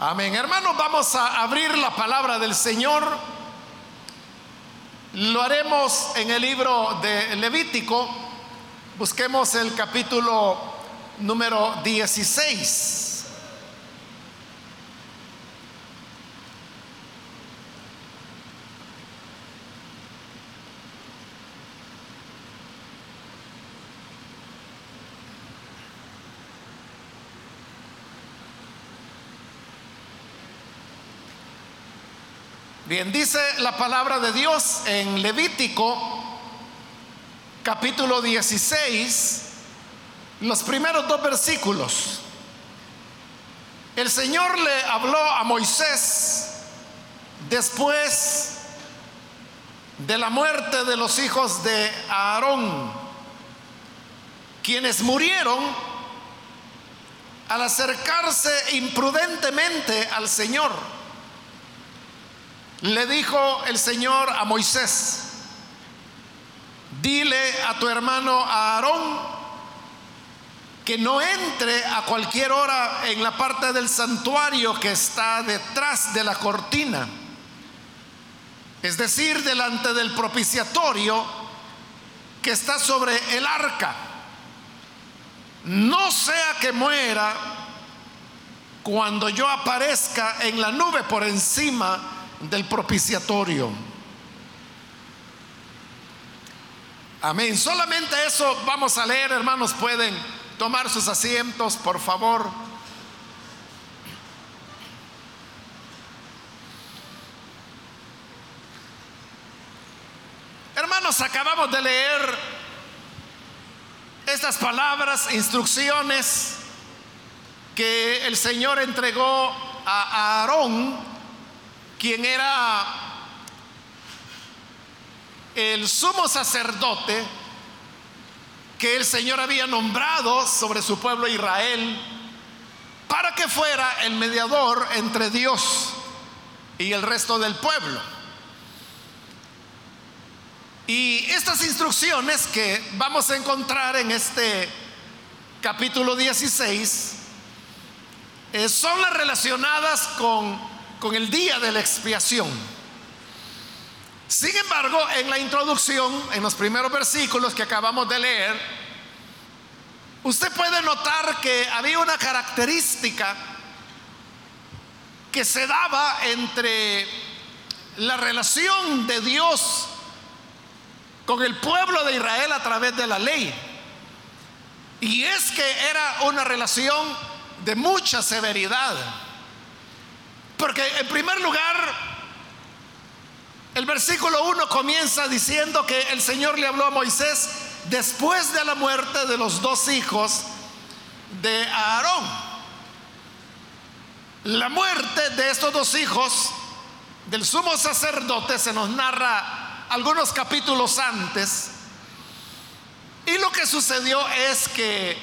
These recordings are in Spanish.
Amén. Hermanos, vamos a abrir la palabra del Señor. Lo haremos en el libro de Levítico. Busquemos el capítulo número 16. Bien, dice la palabra de Dios en Levítico capítulo 16, los primeros dos versículos. El Señor le habló a Moisés después de la muerte de los hijos de Aarón, quienes murieron al acercarse imprudentemente al Señor le dijo el Señor a Moisés, dile a tu hermano Aarón que no entre a cualquier hora en la parte del santuario que está detrás de la cortina, es decir, delante del propiciatorio que está sobre el arca. No sea que muera cuando yo aparezca en la nube por encima del propiciatorio. Amén. Solamente eso vamos a leer, hermanos. Pueden tomar sus asientos, por favor. Hermanos, acabamos de leer estas palabras, instrucciones que el Señor entregó a Aarón quien era el sumo sacerdote que el Señor había nombrado sobre su pueblo Israel para que fuera el mediador entre Dios y el resto del pueblo. Y estas instrucciones que vamos a encontrar en este capítulo 16 eh, son las relacionadas con con el día de la expiación. Sin embargo, en la introducción, en los primeros versículos que acabamos de leer, usted puede notar que había una característica que se daba entre la relación de Dios con el pueblo de Israel a través de la ley. Y es que era una relación de mucha severidad. Porque en primer lugar, el versículo 1 comienza diciendo que el Señor le habló a Moisés después de la muerte de los dos hijos de Aarón. La muerte de estos dos hijos del sumo sacerdote se nos narra algunos capítulos antes. Y lo que sucedió es que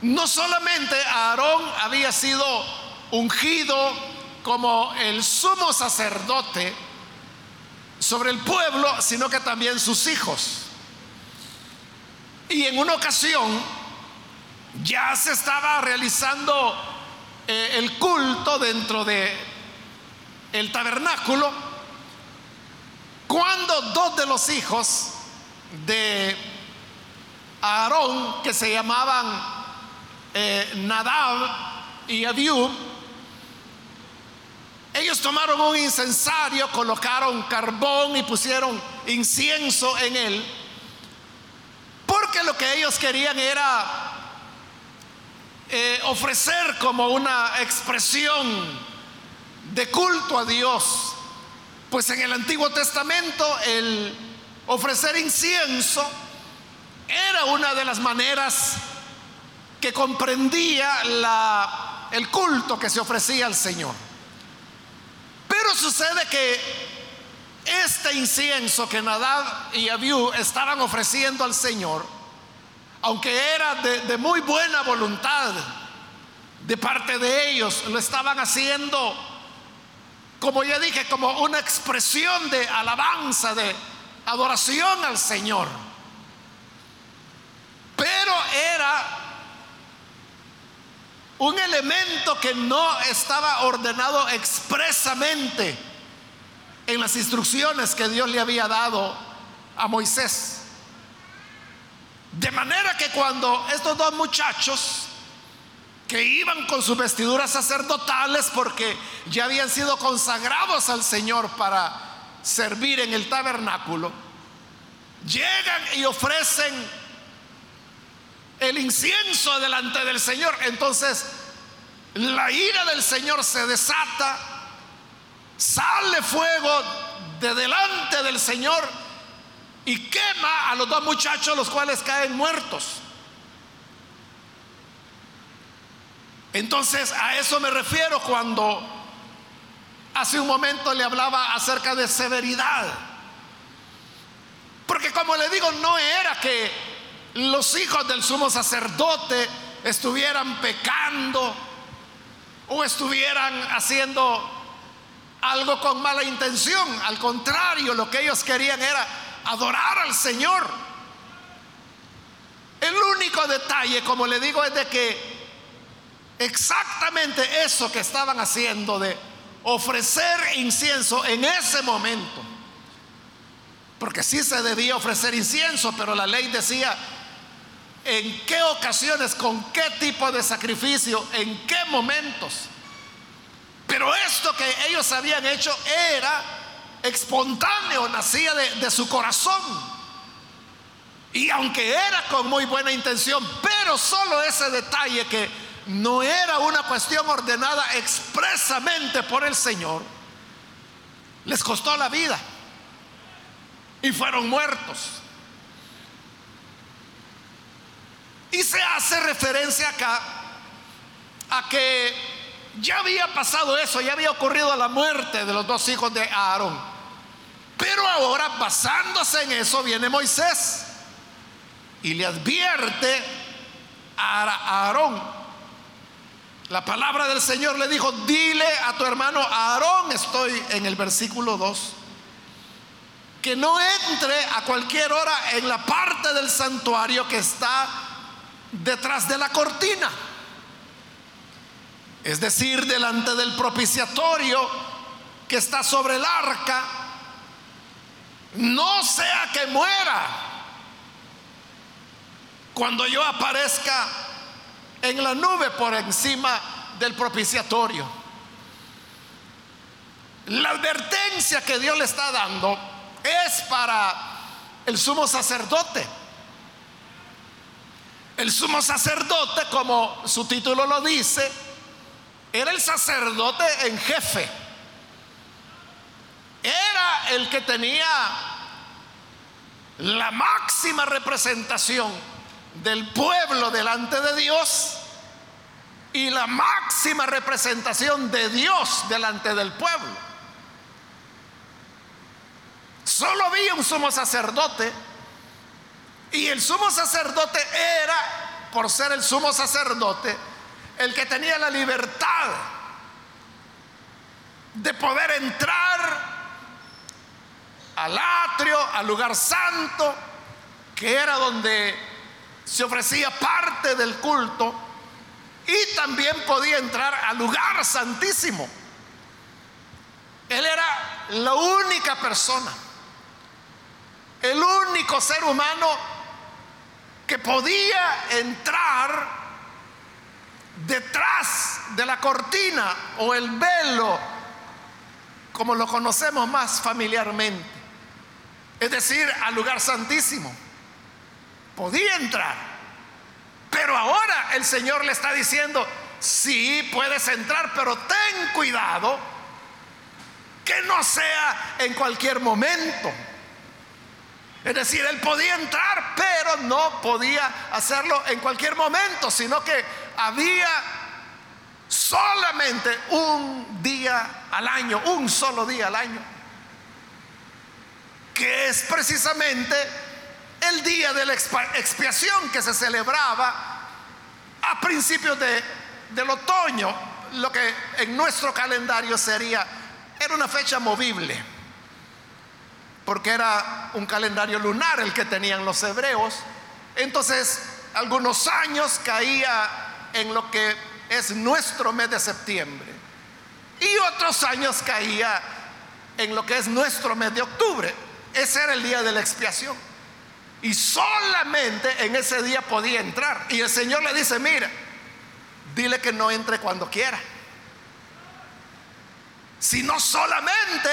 no solamente Aarón había sido ungido como el sumo sacerdote sobre el pueblo, sino que también sus hijos. Y en una ocasión ya se estaba realizando eh, el culto dentro de el tabernáculo cuando dos de los hijos de Aarón que se llamaban eh, Nadab y Abiú ellos tomaron un incensario, colocaron carbón y pusieron incienso en él, porque lo que ellos querían era eh, ofrecer como una expresión de culto a Dios. Pues en el Antiguo Testamento el ofrecer incienso era una de las maneras que comprendía el culto que se ofrecía al Señor. Pero sucede que este incienso que Nadab y Abiú estaban ofreciendo al Señor, aunque era de, de muy buena voluntad de parte de ellos, lo estaban haciendo, como ya dije, como una expresión de alabanza, de adoración al Señor. Pero era un elemento que no estaba ordenado expresamente en las instrucciones que Dios le había dado a Moisés. De manera que cuando estos dos muchachos que iban con sus vestiduras sacerdotales porque ya habían sido consagrados al Señor para servir en el tabernáculo, llegan y ofrecen el incienso delante del Señor. Entonces, la ira del Señor se desata, sale fuego de delante del Señor y quema a los dos muchachos, los cuales caen muertos. Entonces, a eso me refiero cuando hace un momento le hablaba acerca de severidad. Porque como le digo, no era que los hijos del sumo sacerdote estuvieran pecando o estuvieran haciendo algo con mala intención. Al contrario, lo que ellos querían era adorar al Señor. El único detalle, como le digo, es de que exactamente eso que estaban haciendo de ofrecer incienso en ese momento, porque sí se debía ofrecer incienso, pero la ley decía en qué ocasiones, con qué tipo de sacrificio, en qué momentos. Pero esto que ellos habían hecho era espontáneo, nacía de, su corazón. Y aunque era con muy buena intención, pero solo ese detalle que no era una cuestión ordenada expresamente por el Señor, les costó la vida y fueron muertos. Y se hace referencia acá a que ya había pasado eso, ya había ocurrido la muerte de los dos hijos de Aarón. Pero ahora, basándose en eso, viene Moisés y le advierte a Aarón. La palabra del Señor le dijo, dile a tu hermano Aarón, estoy en el versículo 2, que no entre a cualquier hora en la parte del santuario que está detrás de la cortina. Es decir, delante del propiciatorio que está sobre el arca, no sea que muera cuando yo aparezca en la nube por encima del propiciatorio. La advertencia que Dios le está dando es para el sumo sacerdote el sumo sacerdote, como su título lo dice, era el sacerdote en jefe. Era el que tenía la máxima representación del pueblo delante de Dios y la máxima representación de Dios delante del pueblo. Solo había un sumo sacerdote y el sumo sacerdote era, por ser el sumo sacerdote, el que tenía la libertad de poder entrar al atrio, al lugar santo, que era donde se ofrecía parte del culto, y también podía entrar al lugar santísimo. Él era la única persona, el único ser humano que podía entrar detrás de la cortina o el velo, como lo conocemos más familiarmente, es decir, al lugar santísimo. Podía entrar, pero ahora el Señor le está diciendo, sí puedes entrar, pero ten cuidado que no sea en cualquier momento es decir, él podía entrar, pero no podía hacerlo en cualquier momento, sino que había solamente un día al año, un solo día al año, que es precisamente el día de la expiación que se celebraba a principios de, del otoño, lo que en nuestro calendario sería, era una fecha movible porque era un calendario lunar el que tenían los hebreos. Entonces, algunos años caía en lo que es nuestro mes de septiembre. Y otros años caía en lo que es nuestro mes de octubre. Ese era el día de la expiación. Y solamente en ese día podía entrar. Y el Señor le dice, mira, dile que no entre cuando quiera. Sino solamente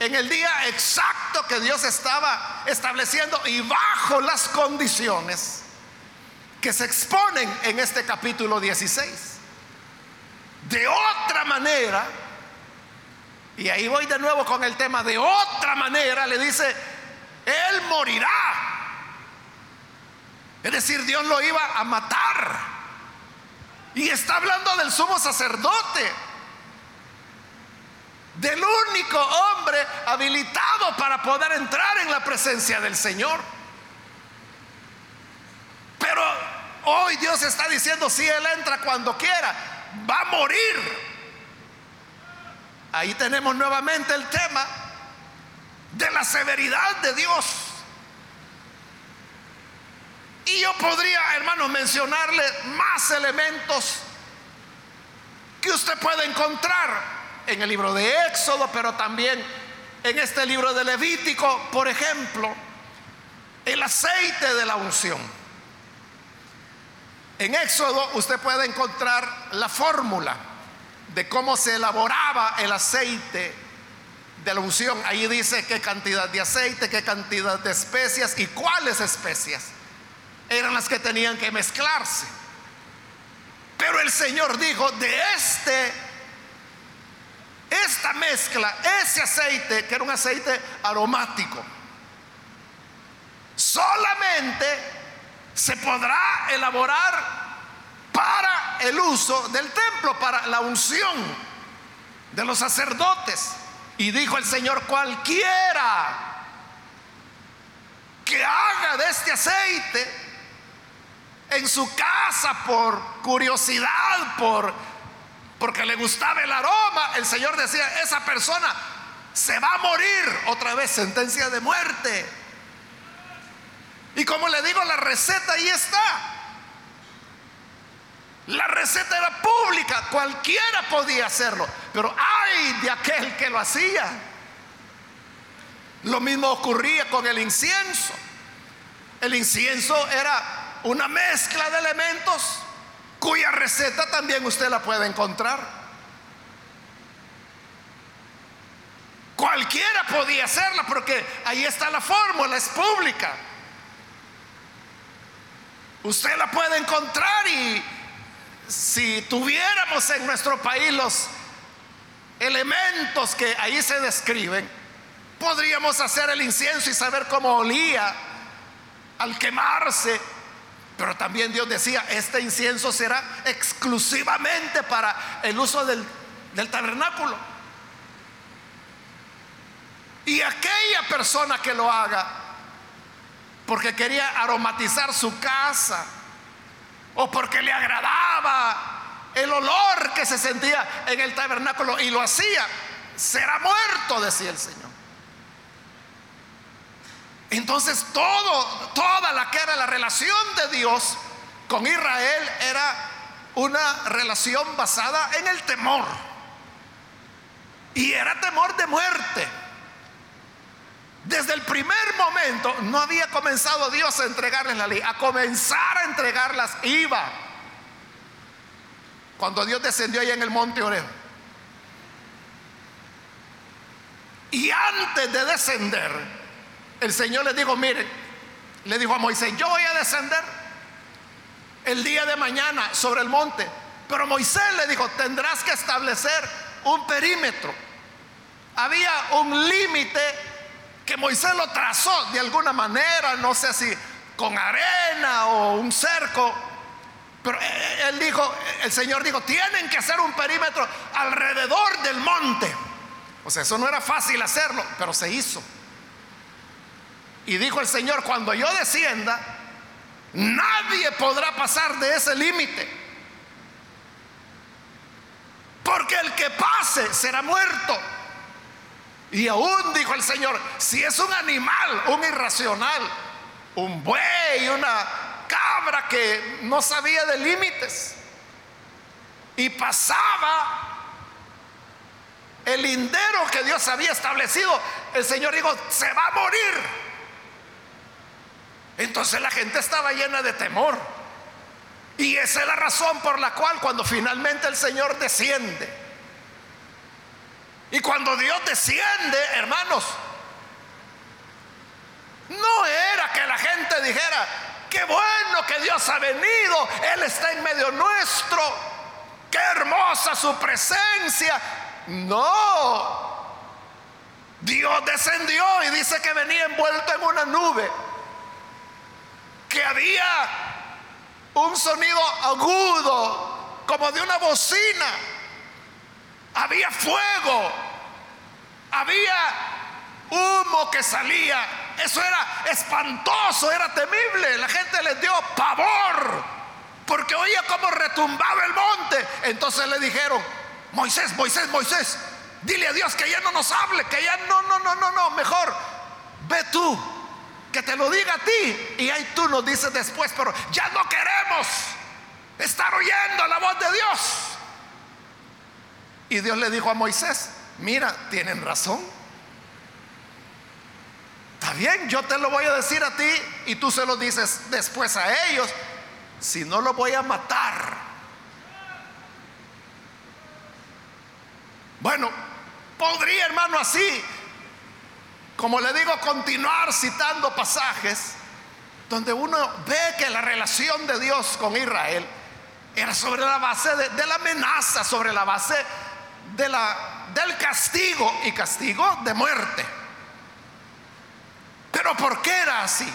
en el día exacto que Dios estaba estableciendo y bajo las condiciones que se exponen en este capítulo 16. De otra manera, y ahí voy de nuevo con el tema, de otra manera le dice, Él morirá. Es decir, Dios lo iba a matar. Y está hablando del sumo sacerdote, del único hombre habilitado para poder entrar en la presencia del Señor. Pero hoy Dios está diciendo, si Él entra cuando quiera, va a morir. Ahí tenemos nuevamente el tema de la severidad de Dios. Y yo podría, hermanos, mencionarle más elementos que usted puede encontrar en el libro de Éxodo, pero también en este libro de Levítico, por ejemplo, el aceite de la unción. En Éxodo usted puede encontrar la fórmula de cómo se elaboraba el aceite de la unción. Ahí dice qué cantidad de aceite, qué cantidad de especias y cuáles especias eran las que tenían que mezclarse. Pero el Señor dijo, de este, esta mezcla, ese aceite, que era un aceite aromático, solamente se podrá elaborar para el uso del templo, para la unción de los sacerdotes. Y dijo el Señor, cualquiera que haga de este aceite en su casa por curiosidad, por porque le gustaba el aroma, el Señor decía, esa persona se va a morir, otra vez sentencia de muerte. Y como le digo, la receta ahí está. La receta era pública, cualquiera podía hacerlo, pero ay de aquel que lo hacía. Lo mismo ocurría con el incienso. El incienso era una mezcla de elementos cuya receta también usted la puede encontrar. Cualquiera podía hacerla porque ahí está la fórmula, es pública. Usted la puede encontrar y si tuviéramos en nuestro país los elementos que ahí se describen, podríamos hacer el incienso y saber cómo olía al quemarse. Pero también Dios decía, este incienso será exclusivamente para el uso del, tabernáculo. Y aquella persona que lo haga, porque quería aromatizar su casa, o porque le agradaba el olor que se sentía en el tabernáculo y lo hacía, será muerto, decía el Señor. Entonces todo, toda la que era la relación de Dios con Israel era una relación basada en el temor. Y era temor de muerte. Desde el primer momento no había comenzado Dios a entregarles la ley, a comenzar a entregarlas iba. Cuando Dios descendió allá en el monte Oreo. Y antes de descender, el Señor le dijo, miren, le dijo a Moisés, yo voy a descender el día de mañana sobre el monte. Pero Moisés le dijo, tendrás que establecer un perímetro. Había un límite que Moisés lo trazó de alguna manera, no sé si con arena o un cerco, pero él dijo, el Señor dijo, tienen que hacer un perímetro alrededor del monte. O sea, eso no era fácil hacerlo, pero se hizo. Y dijo el Señor, cuando yo descienda, nadie podrá pasar de ese límite. Porque el que pase será muerto. Y aún dijo el Señor, si es un animal, un irracional, un buey, una cabra que no sabía de límites, y pasaba el lindero que Dios había establecido, el Señor dijo, se va a morir. Entonces la gente estaba llena de temor. Y esa es la razón por la cual cuando finalmente el Señor desciende, y cuando Dios desciende, hermanos, no era que la gente dijera, qué bueno que Dios ha venido, Él está en medio nuestro, qué hermosa su presencia. No, Dios descendió y dice que venía envuelto en una nube, que había un sonido agudo como de una bocina, había fuego, había humo que salía. Eso era espantoso, era temible. La gente les dio pavor porque oía como retumbaba el monte. Entonces le dijeron, Moisés, Moisés, Moisés, dile a Dios que ya no nos hable, que ya no, no, no, no, no, mejor ve tú, que te lo diga a ti. Y ahí tú nos dices después, pero ya no queremos estar oyendo la voz de Dios. Y Dios le dijo a Moisés, mira, tienen razón. Está bien, yo te lo voy a decir a ti y tú se lo dices después a ellos. Si no lo voy a matar. Bueno, podría hermano así, como le digo, continuar citando pasajes donde uno ve que la relación de Dios con Israel era sobre la base de, la amenaza, sobre la base del castigo y castigo de muerte. Pero ¿por qué era así?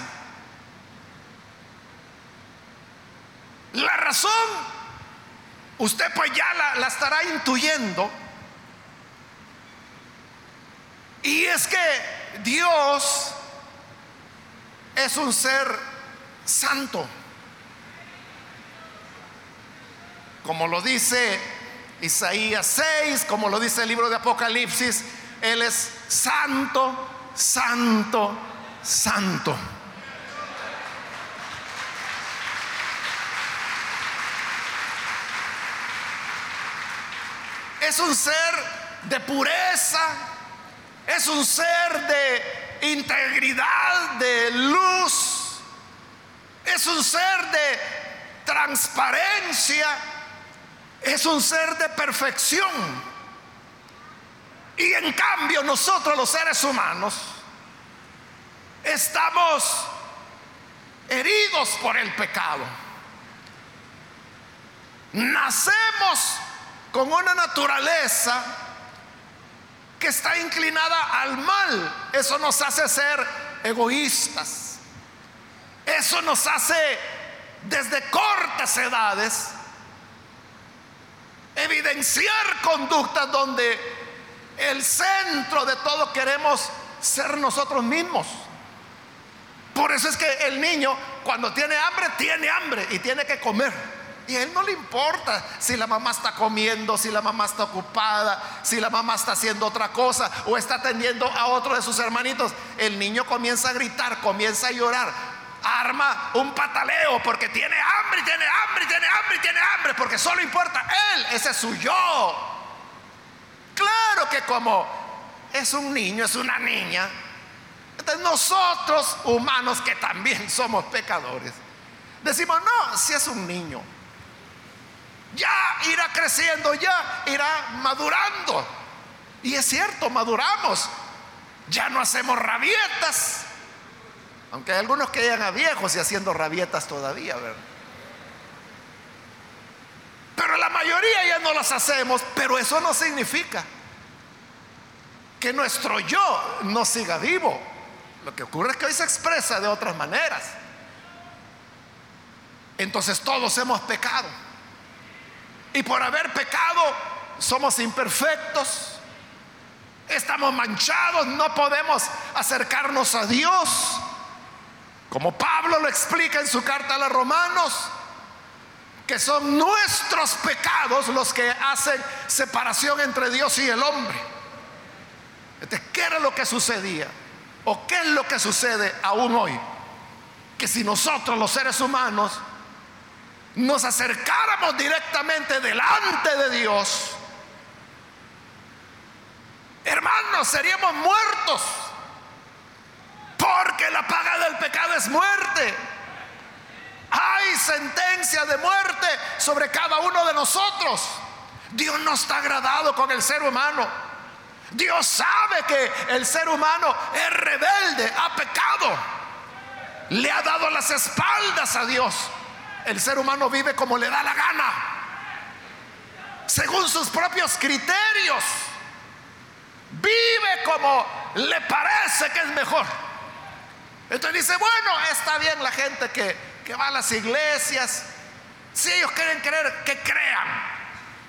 La razón, usted pues ya la estará intuyendo y es que Dios es un ser santo. Como lo dice Isaías 6, como lo dice el libro de Apocalipsis, Él es santo, santo, santo. Es un ser de pureza, es un ser de integridad, de luz. Es un ser de transparencia. Es un ser de perfección. Y en cambio nosotros los seres humanos estamos heridos por el pecado. Nacemos con una naturaleza que está inclinada al mal. Eso nos hace ser egoístas. Eso nos hace desde cortas edades evidenciar conductas donde el centro de todo queremos ser nosotros mismos. Por eso es que el niño cuando tiene hambre, tiene hambre y tiene que comer. Y a él no le importa si la mamá está comiendo, si la mamá está ocupada, si la mamá está haciendo otra cosa o está atendiendo a otro de sus hermanitos. El niño comienza a gritar, comienza a llorar, arma un pataleo porque tiene hambre, tiene hambre, tiene hambre, tiene hambre, porque solo importa él, ese es su yo. Claro que como es un niño, es una niña, entonces nosotros humanos que también somos pecadores, decimos, no, si es un niño ya irá creciendo, ya irá madurando. Y es cierto, maduramos. Ya no hacemos rabietas. Aunque hay algunos que llegan a viejos y haciendo rabietas todavía, ¿verdad? Pero la mayoría ya no las hacemos, pero eso no significa que nuestro yo no siga vivo. Lo que ocurre es que hoy se expresa de otras maneras. Entonces todos hemos pecado. Y por haber pecado somos imperfectos, estamos manchados, no podemos acercarnos a Dios. Como Pablo lo explica en su carta a los romanos, que son nuestros pecados los que hacen separación entre Dios y el hombre. ¿qué era lo que sucedía? ¿O qué es lo que sucede aún hoy? Que si nosotros los seres humanos nos acercáramos directamente delante de Dios, hermanos, seríamos muertos. Porque la paga del pecado es muerte. Hay sentencia de muerte sobre cada uno de nosotros. Dios no está agradado con el ser humano. Dios sabe que el ser humano es rebelde, ha pecado. Le ha dado las espaldas a Dios. El ser humano vive como le da la gana. Según sus propios criterios. Vive como le parece que es mejor. Entonces dice, bueno, está bien la gente que, que va a las iglesias. Si ellos quieren creer, que crean.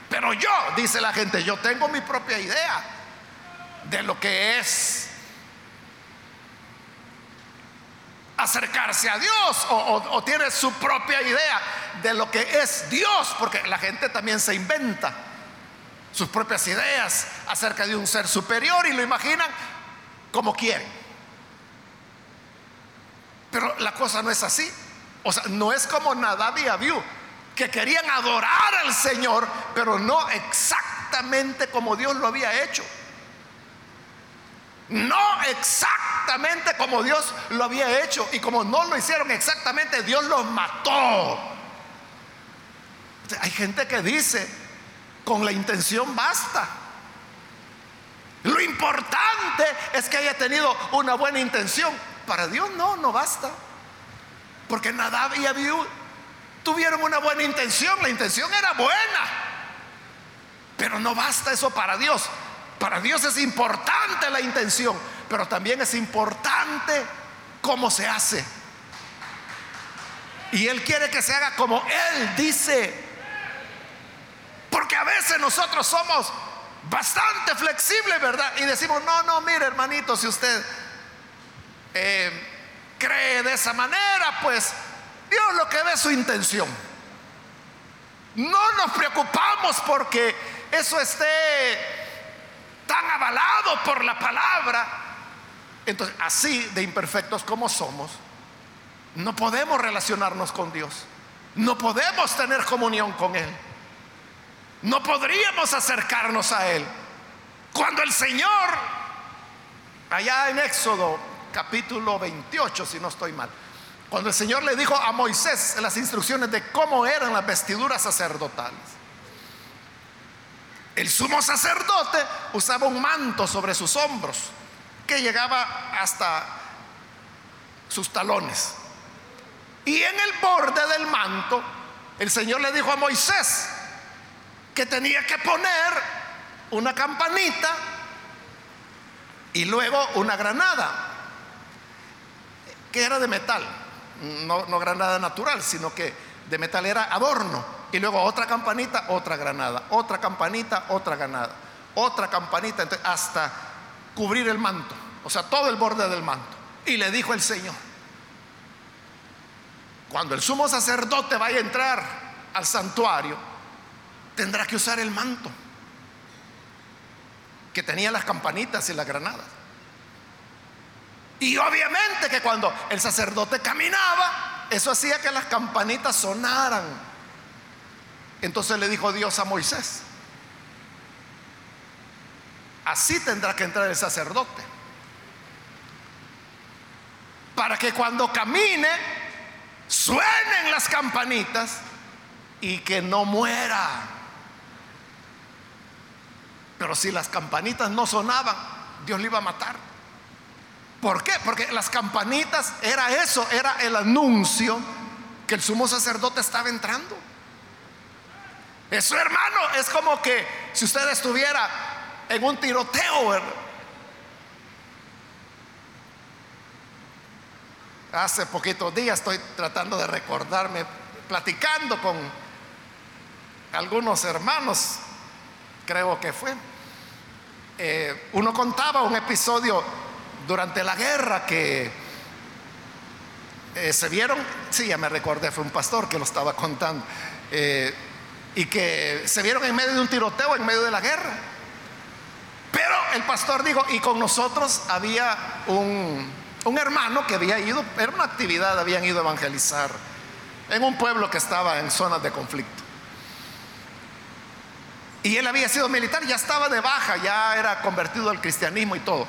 Pero yo, dice la gente, yo tengo mi propia idea de lo que es acercarse a Dios o, tiene su propia idea de lo que es Dios, porque la gente también se inventa sus propias ideas acerca de un ser superior y lo imaginan como quieren. Pero la cosa no es así. O sea, no es como Nadab y Abiú, que querían adorar al Señor, pero no exactamente como Dios lo había hecho. No exactamente como Dios lo había hecho. Y como no lo hicieron exactamente, Dios los mató. Hay gente que dice, con la intención basta. Lo importante es que haya tenido una buena intención. Para Dios no, no basta. Porque Nadab y Abiú tuvieron una buena intención. La intención era buena. Pero no basta eso para Dios. Para Dios es importante la intención, pero también es importante cómo se hace. Y Él quiere que se haga como Él dice. Porque a veces nosotros somos bastante flexibles, ¿verdad? Y decimos, no, no, mire hermanito, si usted eh, cree de esa manera, pues Dios lo que ve es su intención. No nos preocupamos porque eso esté tan avalado por la palabra. Entonces, así de imperfectos como somos, no podemos relacionarnos con Dios. No podemos tener comunión con Él. No podríamos acercarnos a Él. Cuando el Señor, allá en Éxodo capítulo 28, si no estoy mal, cuando el Señor le dijo a Moisés las instrucciones de cómo eran las vestiduras sacerdotales, el sumo sacerdote usaba un manto sobre sus hombros que llegaba hasta sus talones. Y en el borde del manto, el Señor le dijo a Moisés que tenía que poner una campanita y luego una granada, que era de metal, no, granada natural, sino que de metal era adorno. Y luego otra campanita, otra granada, otra campanita, otra granada, otra campanita, hasta cubrir el manto, o sea, todo el borde del manto. Y le dijo el Señor, cuando el sumo sacerdote vaya a entrar al santuario, tendrá que usar el manto que tenía las campanitas y las granadas. Y obviamente que cuando el sacerdote caminaba, eso hacía que las campanitas sonaran entonces le dijo Dios a Moisés, así tendrá que entrar el sacerdote, para que cuando camine suenen las campanitas y que no muera. Pero si las campanitas no sonaban, Dios le iba a matar. ¿Por qué? Porque las campanitas era eso, era el anuncio que el sumo sacerdote estaba entrando. Eso, hermano, es como que si usted estuviera en un tiroteo. Hace poquitos días estoy tratando de recordarme, platicando con algunos hermanos, creo que fue. Eh, uno contaba un episodio durante la guerra que eh, se vieron, sí, ya me recordé, fue un pastor que lo estaba contando. Eh, y que se vieron en medio de un tiroteo, en medio de la guerra. El pastor dijo, y con nosotros había un, hermano que había ido, era una actividad, habían ido a evangelizar en un pueblo que estaba en zonas de conflicto. Y él había sido militar, ya estaba de baja, ya era convertido al cristianismo y todo.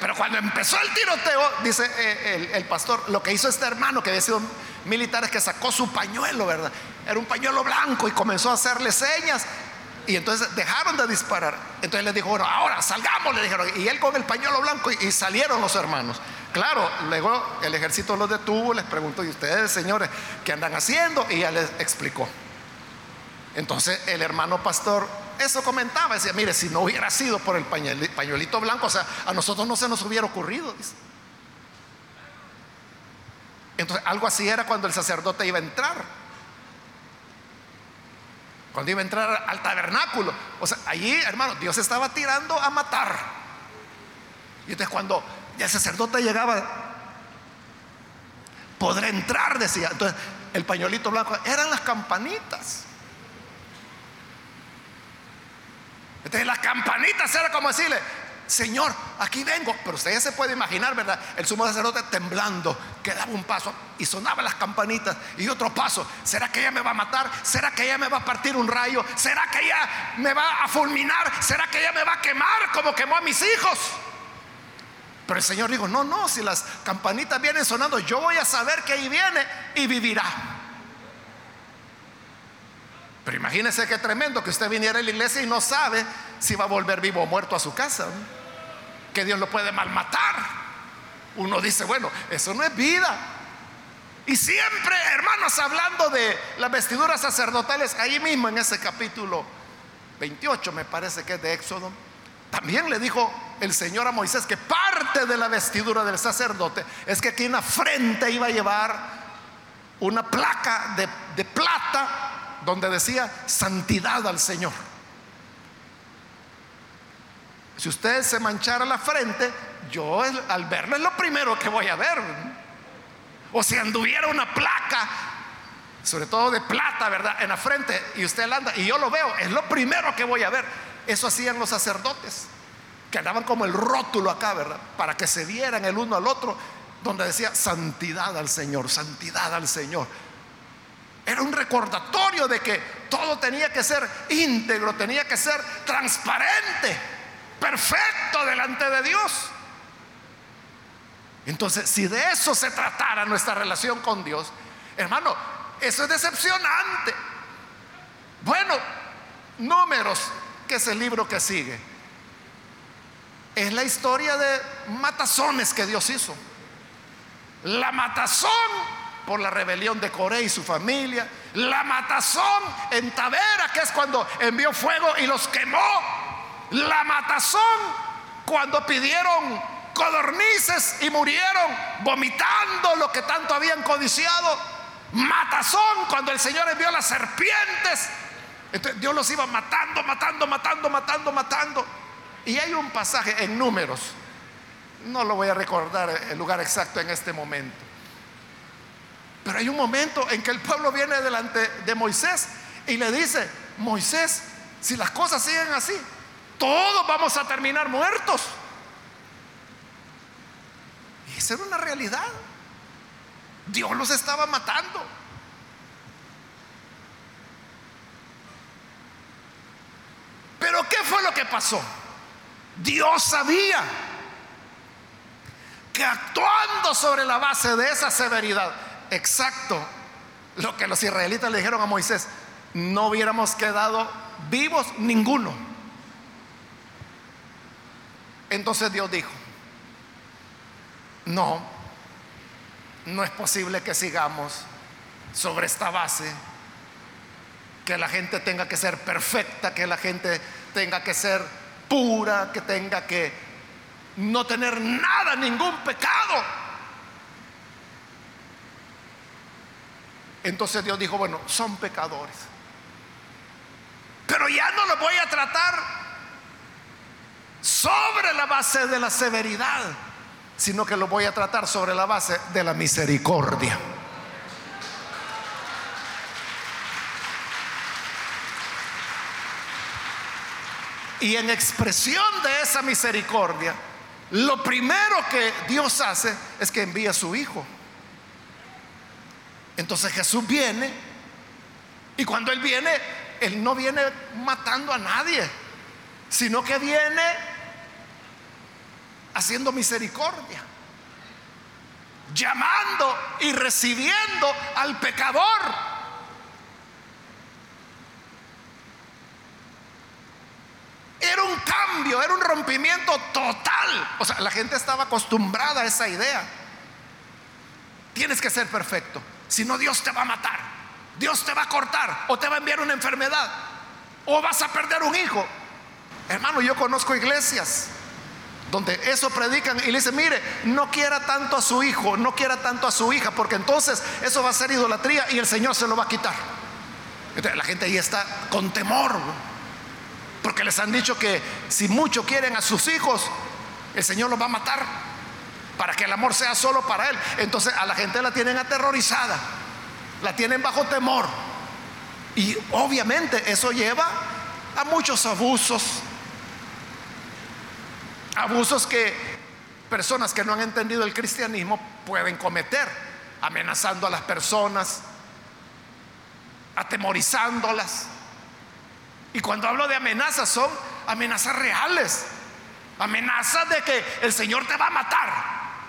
pero cuando empezó el tiroteo, dice eh, el, pastor, lo que hizo este hermano que había sido militar es que sacó su pañuelo, ¿verdad? Era un pañuelo blanco y comenzó a hacerle señas. Y entonces dejaron de disparar. Entonces le dijo, bueno, ahora salgamos, le dijeron. Y él con el pañuelo blanco y, y salieron los hermanos. Claro, luego el ejército los detuvo, les preguntó, ¿y ustedes, señores, qué andan haciendo? Y ya les explicó. Entonces el hermano pastor eso comentaba, decía, mire, si no hubiera sido por el pañuelito blanco, o sea, a nosotros no se nos hubiera ocurrido. Entonces algo así era cuando el sacerdote iba a entrar. Cuando iba a entrar al tabernáculo. O sea, allí, hermano, Dios estaba tirando a matar. Y entonces cuando el sacerdote llegaba, podré entrar, decía. Entonces, el pañuelito blanco eran las campanitas. Entonces, las campanitas era como decirle, Señor, aquí vengo. Pero usted ya se puede imaginar, ¿verdad? El sumo sacerdote temblando, que daba un paso y sonaban las campanitas y otro paso. ¿Será que ella me va a matar? ¿Será que ella me va a partir un rayo? ¿Será que ella me va a fulminar? ¿Será que ella me va a quemar como quemó a mis hijos? Pero el Señor dijo, no, no, si las campanitas vienen sonando, yo voy a saber que ahí viene y vivirá. Pero imagínese qué tremendo que usted viniera a la iglesia y no sabe si va a volver vivo o muerto a su casa. Que Dios lo puede malmatar. Uno dice, bueno, eso no es vida. Y siempre, hermanos, hablando de las vestiduras sacerdotales, ahí mismo en ese capítulo 28, me parece que es de Éxodo, también le dijo el Señor a Moisés que parte de la vestidura del sacerdote es que aquí en la frente iba a llevar una placa de, de plata donde decía santidad al Señor. Si usted se manchara la frente, yo al verlo es lo primero que voy a ver. O si anduviera una placa, sobre todo de plata, ¿verdad? En la frente y usted la anda y yo lo veo, es lo primero que voy a ver. Eso hacían los sacerdotes, que andaban como el rótulo acá, ¿verdad? Para que se vieran el uno al otro, donde decía santidad al Señor, santidad al Señor. Era un recordatorio de que todo tenía que ser íntegro, tenía que ser transparente, perfecto delante de Dios. Entonces, si de eso se tratara nuestra relación con Dios, hermano, eso es decepcionante. Bueno, números que es el libro que sigue, es la historia de matazones que Dios hizo. La matazón por la rebelión de Coré y su familia. La matazón en Tavera, que es cuando envió fuego y los quemó. La matazón cuando pidieron codornices y murieron vomitando lo que tanto habían codiciado. Matazón cuando el Señor envió las serpientes entonces Dios los iba matando, matando, matando, matando, matando. Y hay un pasaje en números, no lo voy a recordar el lugar exacto en este momento, pero hay un momento en que el pueblo viene delante de Moisés y le dice, Moisés, si las cosas siguen así, todos vamos a terminar muertos. Esa era una realidad. Dios los estaba matando. Pero ¿qué fue lo que pasó? Dios sabía que actuando sobre la base de esa severidad, exacto lo que los israelitas le dijeron a Moisés, no hubiéramos quedado vivos ninguno. Entonces Dios dijo, no, no es posible que sigamos sobre esta base que la gente tenga que ser perfecta, que la gente tenga que ser pura, que tenga que no tener nada, ningún pecado. Entonces Dios dijo, bueno, son pecadores. Pero ya no los voy a tratar sobre la base de la severidad, sino que los voy a tratar sobre la base de la misericordia. Y en expresión de esa misericordia, lo primero que Dios hace es que envía a su Hijo. Entonces Jesús viene y cuando Él viene, Él no viene matando a nadie, sino que viene haciendo misericordia, llamando y recibiendo al pecador Era un cambio, era un rompimiento total. O sea, la gente estaba acostumbrada a esa idea. Tienes que ser perfecto. Si no, Dios te va a matar. Dios te va a cortar o te va a enviar una enfermedad o vas a perder un hijo. Hermano, yo conozco iglesias donde eso predican y le dicen, mire, no quiera tanto a su hijo, no quiera tanto a su hija, porque entonces eso va a ser idolatría y el Señor se lo va a quitar. La gente ahí está con temor. Porque les han dicho que si mucho quieren a sus hijos, el Señor los va a matar para que el amor sea solo para Él. Entonces a la gente la tienen aterrorizada, la tienen bajo temor. Y obviamente eso lleva a muchos abusos. Abusos que personas que no han entendido el cristianismo pueden cometer, amenazando a las personas, atemorizándolas. Y cuando hablo de amenazas son amenazas reales. Amenazas de que el Señor te va a matar.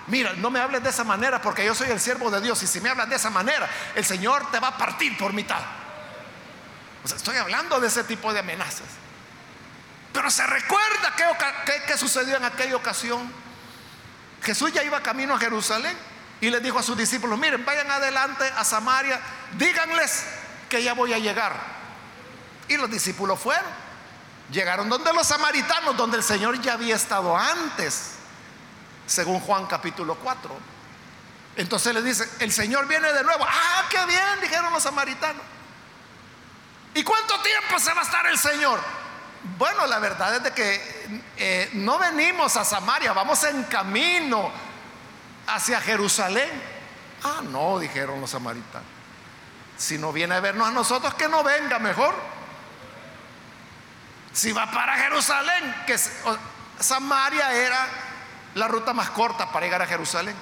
Mira, no me hables de esa manera porque yo soy el siervo de Dios y si me hablas de esa manera, el Señor te va a partir por mitad. O sea, estoy hablando de ese tipo de amenazas. Pero se recuerda qué, sucedió en aquella ocasión. Jesús ya iba camino a Jerusalén y le dijo a sus discípulos, miren, vayan adelante a Samaria, díganles que ya voy a llegar. Y los discípulos fueron. Llegaron donde los samaritanos, donde el Señor ya había estado antes, según Juan capítulo 4. Entonces le dice, el Señor viene de nuevo. Ah, qué bien, dijeron los samaritanos. ¿Y cuánto tiempo se va a estar el Señor? Bueno, la verdad es de que eh, no venimos a Samaria, vamos en camino hacia Jerusalén. Ah, no, dijeron los samaritanos. Si no viene a vernos a nosotros, que no venga mejor. Si va para Jerusalén, que Samaria era la ruta más corta para llegar a Jerusalén.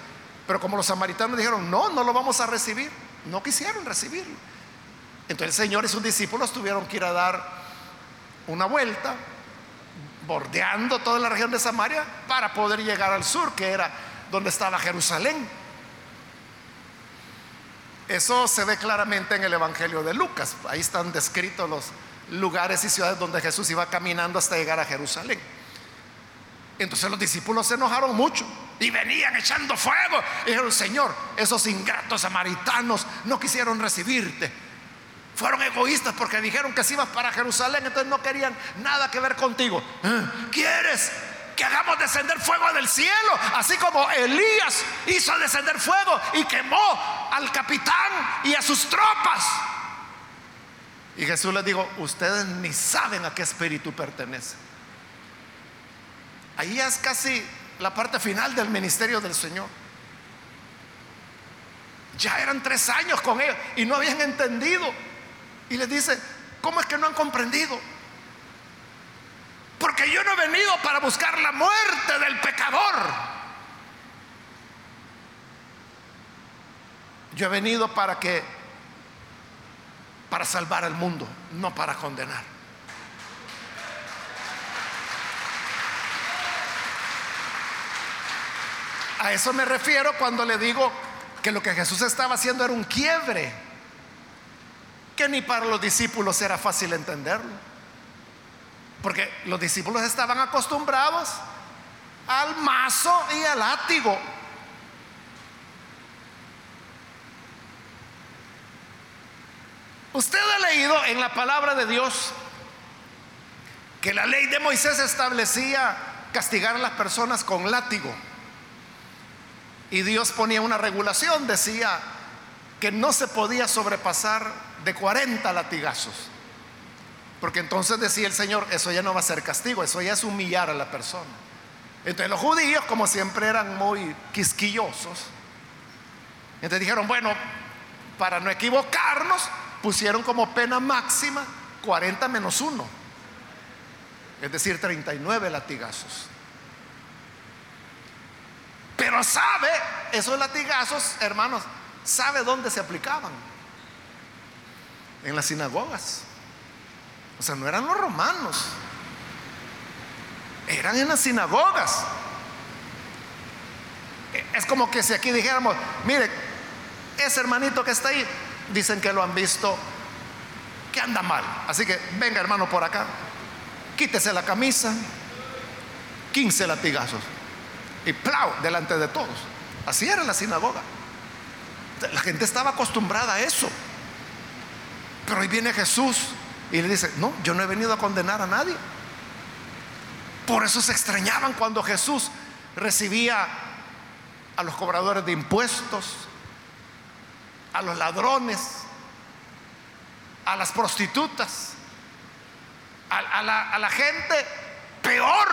Pero como los samaritanos dijeron, no, no lo vamos a recibir, no quisieron recibirlo. Entonces el Señor y sus discípulos tuvieron que ir a dar una vuelta, bordeando toda la región de Samaria, para poder llegar al sur, que era donde estaba Jerusalén. Eso se ve claramente en el Evangelio de Lucas. Ahí están descritos los lugares y ciudades donde Jesús iba caminando hasta llegar a Jerusalén. Entonces los discípulos se enojaron mucho y venían echando fuego. Y dijeron, Señor, esos ingratos samaritanos no quisieron recibirte. Fueron egoístas porque dijeron que si ibas para Jerusalén, entonces no querían nada que ver contigo. ¿Eh? ¿Quieres que hagamos descender fuego del cielo? Así como Elías hizo descender fuego y quemó al capitán y a sus tropas. Y Jesús les dijo, ustedes ni saben a qué espíritu pertenece. Ahí es casi la parte final del ministerio del Señor. Ya eran tres años con ellos y no habían entendido. Y les dice, ¿cómo es que no han comprendido? Porque yo no he venido para buscar la muerte del pecador. Yo he venido para que para salvar al mundo, no para condenar. A eso me refiero cuando le digo que lo que Jesús estaba haciendo era un quiebre, que ni para los discípulos era fácil entenderlo. Porque los discípulos estaban acostumbrados al mazo y al látigo. Usted ha leído en la palabra de Dios que la ley de Moisés establecía castigar a las personas con látigo. Y Dios ponía una regulación, decía que no se podía sobrepasar de 40 latigazos. Porque entonces decía el Señor, eso ya no va a ser castigo, eso ya es humillar a la persona. Entonces los judíos, como siempre eran muy quisquillosos, entonces dijeron, bueno, para no equivocarnos, pusieron como pena máxima 40 menos 1, es decir, 39 latigazos. Pero sabe, esos latigazos, hermanos, ¿sabe dónde se aplicaban? En las sinagogas. O sea, no eran los romanos, eran en las sinagogas. Es como que si aquí dijéramos, mire, ese hermanito que está ahí, dicen que lo han visto que anda mal. Así que venga hermano por acá, quítese la camisa, 15 latigazos y plau delante de todos. Así era la sinagoga. La gente estaba acostumbrada a eso. Pero hoy viene Jesús y le dice, no, yo no he venido a condenar a nadie. Por eso se extrañaban cuando Jesús recibía a los cobradores de impuestos, a los ladrones, a las prostitutas, a, la, a la gente peor.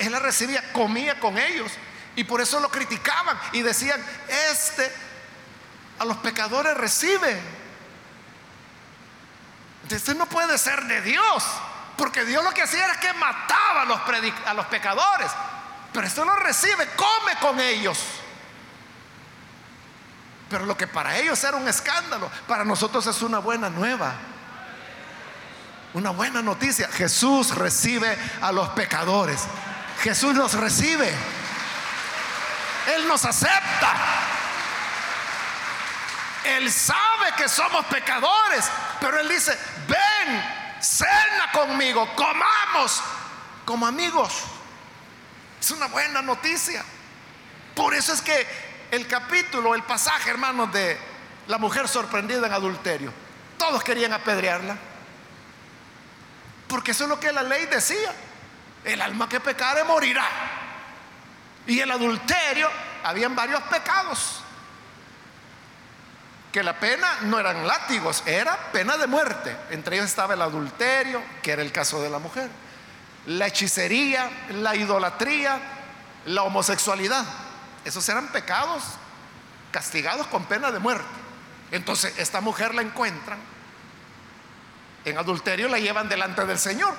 Él la recibía, comía con ellos. Y por eso lo criticaban y decían, este a los pecadores recibe. Este no puede ser de Dios, porque Dios lo que hacía era que mataba a los, los pecadores. Pero esto lo recibe, come con ellos. Pero lo que para ellos era un escándalo, para nosotros es una buena nueva. Una buena noticia. Jesús recibe a los pecadores. Jesús nos recibe. Él nos acepta. Él sabe que somos pecadores, pero Él dice, ven, cena conmigo, comamos como amigos. Es una buena noticia. Por eso es que el capítulo, el pasaje, hermanos, de la mujer sorprendida en adulterio, todos querían apedrearla. Porque eso es lo que la ley decía. El alma que pecare morirá. Y el adulterio, habían varios pecados. Que la pena no eran látigos, era pena de muerte. Entre ellos estaba el adulterio, que era el caso de la mujer, la hechicería, la idolatría, la homosexualidad. Esos eran pecados castigados con pena de muerte. Entonces, esta mujer la encuentran en adulterio, la llevan delante del Señor.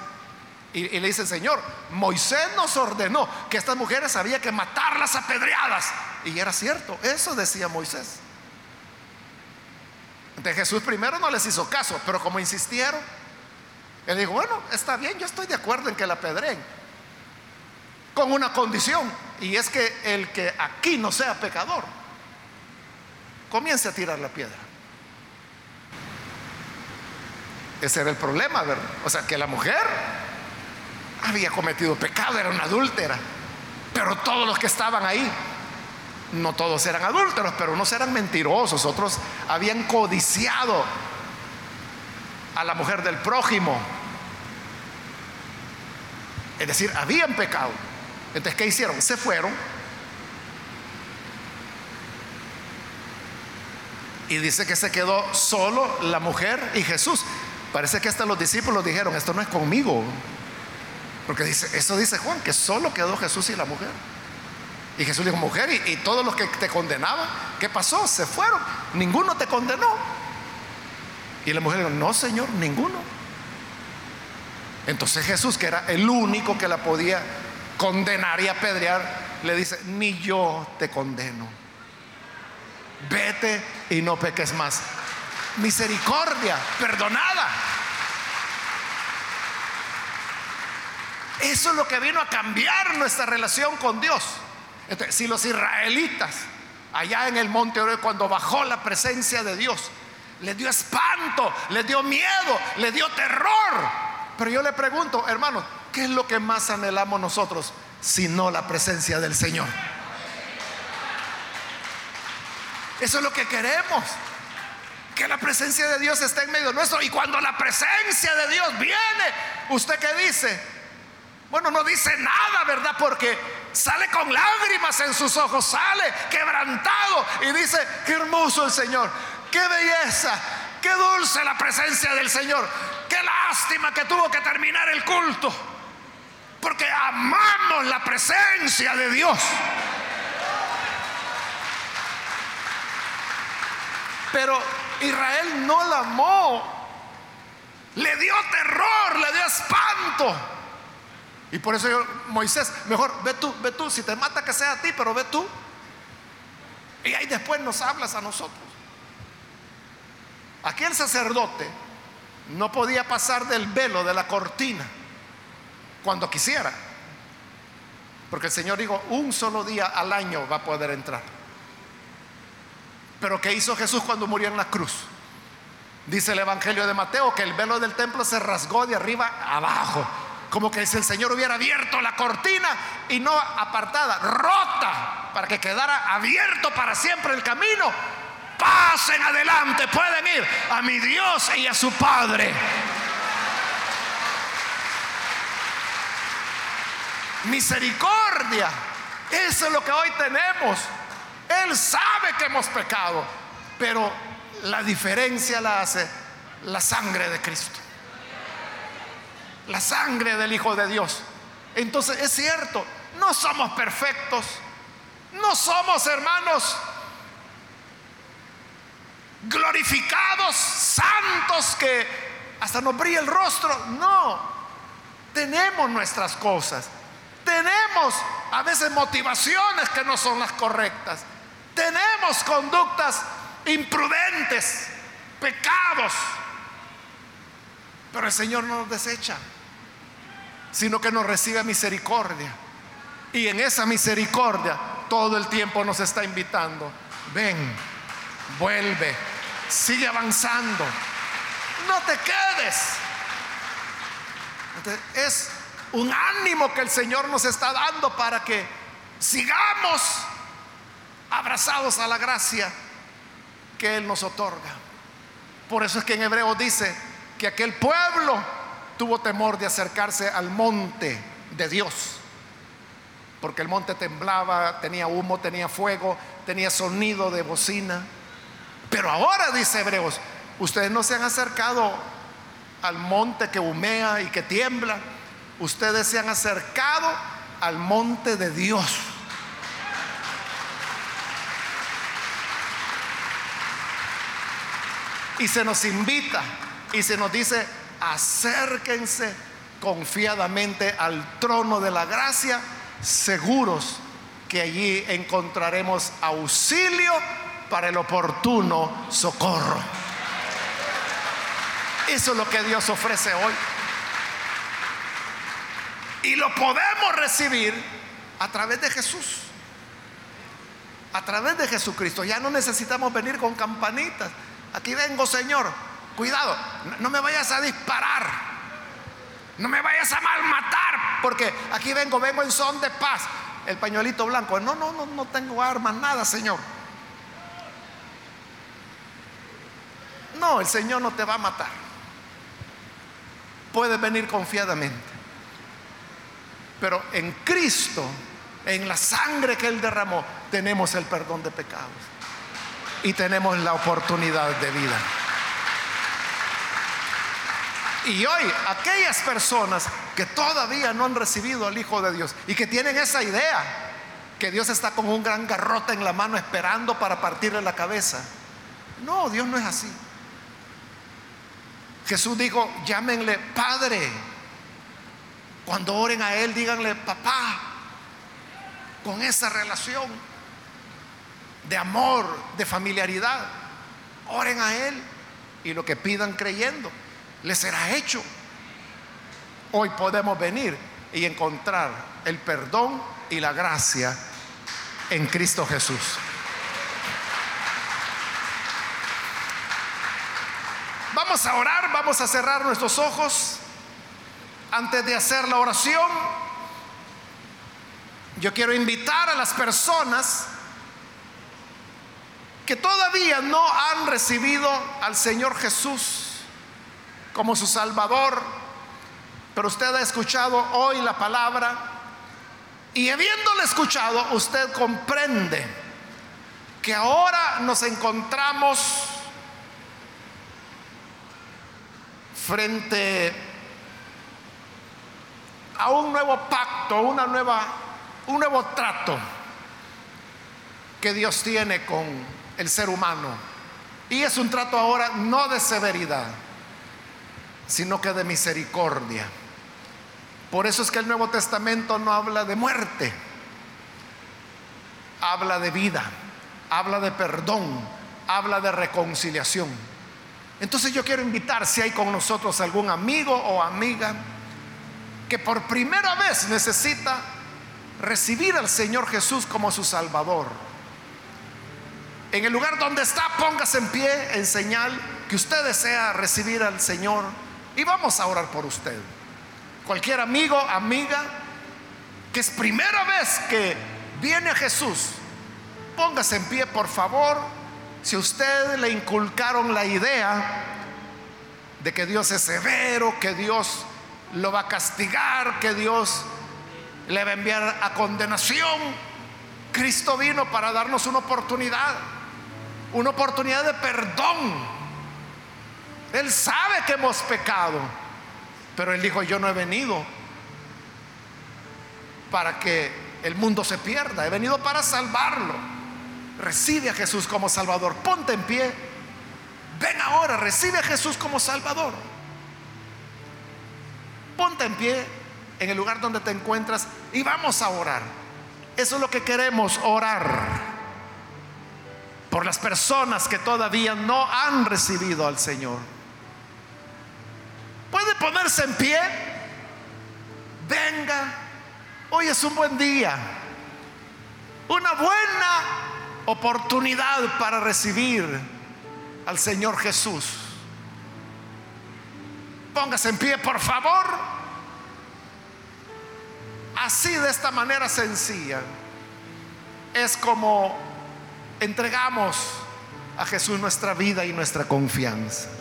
Y, le dicen, Señor, Moisés nos ordenó que estas mujeres había que matarlas apedreadas. Y era cierto, eso decía Moisés. Entonces Jesús primero no les hizo caso, pero como insistieron, él dijo, bueno, está bien, yo estoy de acuerdo en que la apedreen. Con una condición, y es que el que aquí no sea pecador, comience a tirar la piedra. Ese era el problema, ¿verdad? O sea, que la mujer había cometido pecado, era una adúltera. Pero todos los que estaban ahí, no todos eran adúlteros, pero unos eran mentirosos, otros habían codiciado a la mujer del prójimo. Es decir, habían pecado. Entonces, ¿qué hicieron? Se fueron. Y dice que se quedó solo la mujer y Jesús. Parece que hasta los discípulos dijeron, esto no es conmigo. Porque dice, eso dice Juan, que solo quedó Jesús y la mujer. Y Jesús dijo, mujer, y, todos los que te condenaban, ¿qué pasó? Se fueron. Ninguno te condenó. Y la mujer dijo, no, Señor, ninguno. Entonces Jesús, que era el único que la podía condenar y apedrear, le dice, ni yo te condeno. Vete y no peques más. Misericordia, perdonada. Eso es lo que vino a cambiar nuestra relación con Dios. Si los israelitas allá en el monte Oro cuando bajó la presencia de Dios, les dio espanto, les dio miedo, les dio terror. Pero yo le pregunto, hermanos, ¿qué es lo que más anhelamos nosotros si no la presencia del Señor? Eso es lo que queremos. Que la presencia de Dios esté en medio nuestro. Y cuando la presencia de Dios viene, ¿usted qué dice? Bueno, no dice nada, ¿verdad? Porque sale con lágrimas en sus ojos, sale quebrantado y dice, qué hermoso el Señor, qué belleza, qué dulce la presencia del Señor, qué lástima que tuvo que terminar el culto, porque amamos la presencia de Dios. Pero Israel no la amó, le dio terror, le dio espanto. Y por eso yo, Moisés, mejor ve tú, ve tú, si te mata que sea a ti, pero ve tú. Y ahí después nos hablas a nosotros. Aquel sacerdote no podía pasar del velo de la cortina cuando quisiera. Porque el Señor dijo, un solo día al año va a poder entrar. Pero ¿qué hizo Jesús cuando murió en la cruz? Dice el Evangelio de Mateo que el velo del templo se rasgó de arriba abajo. Como que si el Señor hubiera abierto la cortina y no apartada, rota, para que quedara abierto para siempre el camino. Pasen adelante, pueden ir a mi Dios y a su Padre. Misericordia. Eso es lo que hoy tenemos. Él sabe que hemos pecado, pero la diferencia la hace la sangre de Cristo. La sangre del Hijo de Dios. Entonces es cierto, no somos perfectos. No somos hermanos glorificados, santos que hasta nos brilla el rostro. No, tenemos nuestras cosas. Tenemos a veces motivaciones que no son las correctas. Tenemos conductas imprudentes, pecados. Pero el Señor no nos desecha, sino que nos recibe misericordia. Y en esa misericordia todo el tiempo nos está invitando. Ven, vuelve, sigue avanzando. No te quedes. es un ánimo que el Señor nos está dando para que sigamos abrazados a la gracia que Él nos otorga. Por eso es que en Hebreo dice que aquel pueblo tuvo temor de acercarse al monte de Dios, porque el monte temblaba, tenía humo, tenía fuego, tenía sonido de bocina. Pero ahora, dice Hebreos, ustedes no se han acercado al monte que humea y que tiembla, ustedes se han acercado al monte de Dios Y se nos invita y se nos dice, acérquense confiadamente al trono de la gracia, seguros que allí encontraremos auxilio para el oportuno socorro. Eso es lo que Dios ofrece hoy. Y lo podemos recibir a través de Jesús. A través de Jesucristo. Ya no necesitamos venir con campanitas. Aquí vengo, Señor. Cuidado, no me vayas a disparar. No me vayas a malmatar, porque aquí vengo, vengo en son de paz. El pañuelito blanco, no, no, no, no tengo armas, nada, Señor. No, el Señor no te va a matar. Puedes venir confiadamente. Pero en Cristo, en la sangre que Él derramó, tenemos el perdón de pecados y tenemos la oportunidad de vida. Y hoy aquellas personas que todavía no han recibido al Hijo de Dios y que tienen esa idea que Dios está con un gran garrote en la mano esperando para partirle la cabeza. No, Dios no es así. Jesús dijo, llámenle Padre. Cuando oren a Él, díganle papá. Con esa relación de amor, de familiaridad. Oren a Él y lo que pidan creyendo, les será hecho. Hoy podemos venir y encontrar el perdón y la gracia en Cristo Jesús. Vamos a orar, vamos a cerrar nuestros ojos. Antes de hacer la oración, yo quiero invitar a las personas que todavía no han recibido al Señor Jesús como su Salvador, pero usted ha escuchado hoy la palabra y habiéndole escuchado, usted comprende que ahora nos encontramos frente a un nuevo pacto, una nueva, un nuevo trato que Dios tiene con el ser humano. Y es un trato ahora no de severidad, sino que de misericordia. Por eso es que el Nuevo Testamento no habla de muerte, habla de vida. habla de perdón, habla de reconciliación. Entonces yo quiero invitar si hay con nosotros algún amigo o amiga que por primera vez necesita recibir al Señor Jesús como su Salvador. En el lugar donde está, póngase en pie en señal que usted desea recibir al Señor y vamos a orar por usted. Cualquier amigo, amiga, que es primera vez que viene a Jesús, póngase en pie, por favor. Si usted le inculcaron la idea de que Dios es severo, que Dios lo va a castigar, que Dios le va a enviar a condenación, Cristo vino para darnos una oportunidad, una oportunidad de perdón. Él sabe que hemos pecado, pero Él dijo, yo no he venido para que el mundo se pierda, he venido para salvarlo. Recibe a Jesús como Salvador, ponte en pie, ven ahora, recibe a Jesús como Salvador. Ponte en pie en el lugar donde te encuentras y vamos a orar. Eso es lo que queremos, orar por las personas que todavía no han recibido al Señor. Puede ponerse en pie. Venga, hoy es un buen día. Una buena oportunidad para recibir al Señor Jesús. Póngase en pie, por favor. Así de esta manera sencilla es como entregamos a Jesús nuestra vida y nuestra confianza.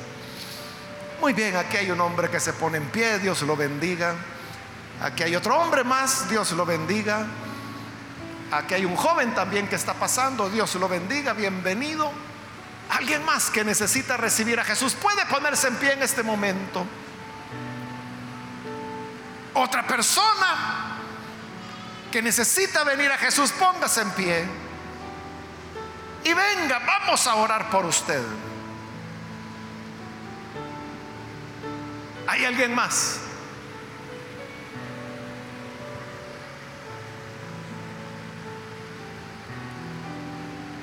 Muy bien, aquí hay un hombre que se pone en pie, Dios lo bendiga. Aquí hay otro hombre más, Dios lo bendiga. Aquí hay un joven también que está pasando, Dios lo bendiga, bienvenido. Alguien más que necesita recibir a Jesús puede ponerse en pie en este momento. Otra persona que necesita venir a Jesús, póngase en pie. Y venga, vamos a orar por usted. ¿Hay alguien más?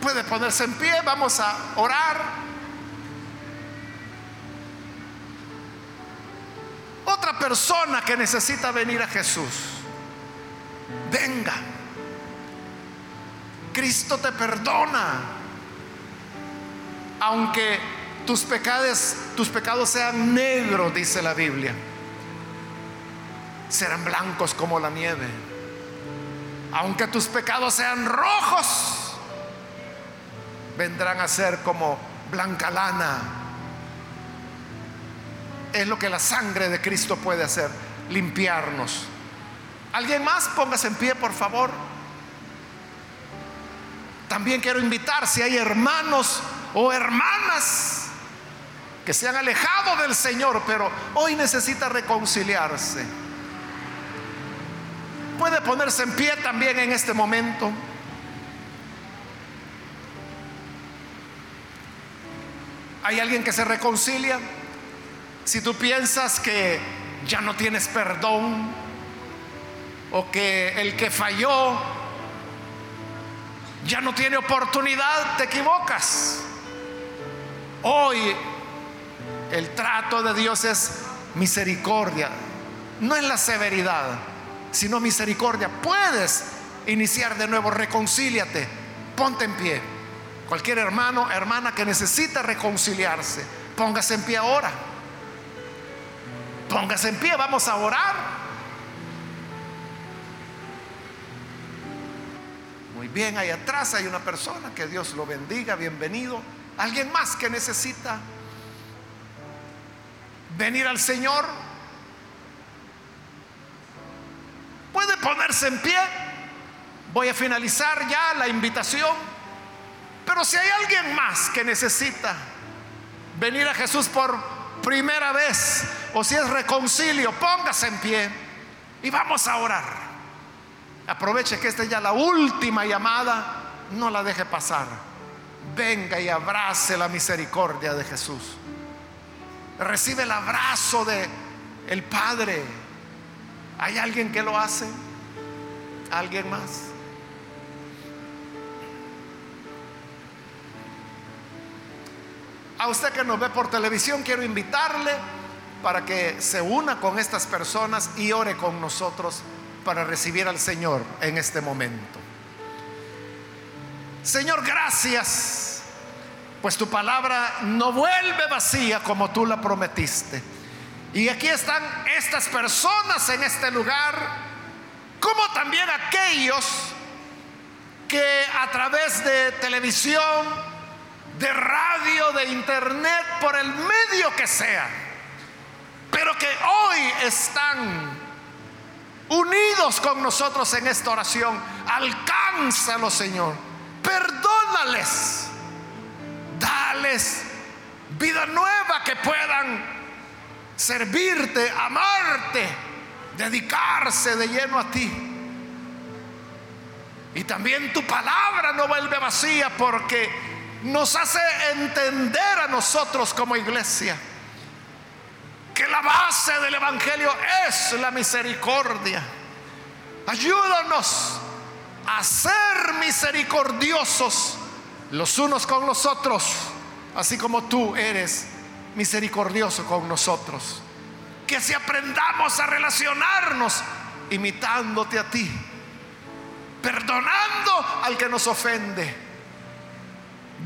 Puede ponerse en pie, vamos a orar. Otra persona que necesita venir a Jesús, venga. Cristo te perdona. Aunque tus pecados, tus pecados sean negros, dice la Biblia, serán blancos como la nieve. Aunque tus pecados sean rojos, vendrán a ser como blanca lana. Es lo que la sangre de Cristo puede hacer, limpiarnos. ¿Alguien más? Póngase en pie, por favor. También quiero invitar si hay hermanos o hermanas que se han alejado del Señor, pero hoy necesita reconciliarse. Puede ponerse en pie también en este momento. ¿Hay alguien que se reconcilia? Si tú piensas que ya no tienes perdón o que el que falló ya no tiene oportunidad, te equivocas. Hoy el trato de Dios es misericordia, no es la severidad, sino misericordia. Puedes iniciar de nuevo, reconcíliate, ponte en pie. Cualquier hermano, hermana que necesita reconciliarse, póngase en pie ahora. Póngase en pie, vamos a orar. Muy bien, ahí atrás hay una persona, que Dios lo bendiga, bienvenido. Alguien más que necesita venir al Señor. Puede ponerse en pie. Voy a finalizar ya la invitación. Pero si hay alguien más que necesita venir a Jesús por primera vez, o si es reconcilio, póngase en pie y vamos a orar. Aproveche que esta es ya la última llamada, no la deje pasar. Venga y abrace la misericordia de Jesús. Recibe el abrazo de el Padre. ¿Hay alguien que lo hace? ¿Alguien más? A usted que nos ve por televisión, quiero invitarle para que se una con estas personas y ore con nosotros para recibir al Señor en este momento. Señor, gracias pues tu palabra no vuelve vacía como tú la prometiste. Y aquí están estas personas en este lugar, como también aquellos que a través de televisión, de radio, de internet, por el medio que sea, pero que hoy están unidos con nosotros en esta oración. Alcánzalo, Señor. Perdónales. Dales vida nueva que puedan servirte, amarte, dedicarse de lleno a ti. Y también tu palabra no vuelve vacía porque nos hace entender a nosotros como iglesia que la base del Evangelio es la misericordia. Ayúdanos a ser misericordiosos los unos con los otros, así como tú eres misericordioso con nosotros. Que si aprendamos a relacionarnos imitándote a ti, perdonando al que nos ofende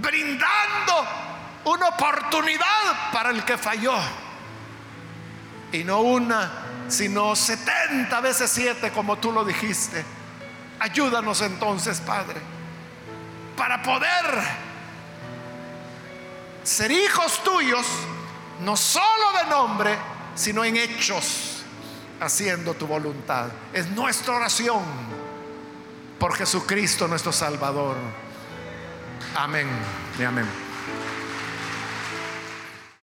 brindando una oportunidad para el que falló. Y no una, sino 70 veces 7 como tú lo dijiste. Ayúdanos entonces, Padre, para poder ser hijos tuyos, no solo de nombre, sino en hechos, haciendo tu voluntad. Es nuestra oración por Jesucristo nuestro Salvador. Amén y amén.